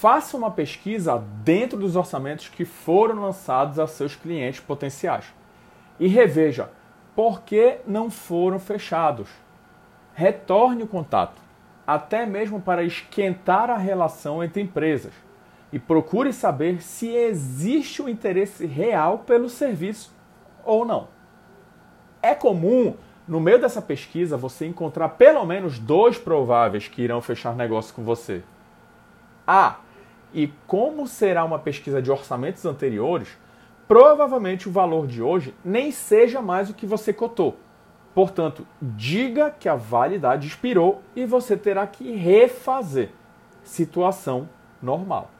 faça uma pesquisa dentro dos orçamentos que foram lançados a seus clientes potenciais e reveja por que não foram fechados. Retorne o contato, até mesmo para esquentar a relação entre empresas e procure saber se existe um interesse real pelo serviço ou não. É comum, no meio dessa pesquisa, você encontrar pelo menos dois prováveis que irão fechar negócio com você. Ah, e como será uma pesquisa de orçamentos anteriores, provavelmente o valor de hoje nem seja mais o que você cotou. Portanto, diga que a validade expirou e você terá que refazer. Situação normal.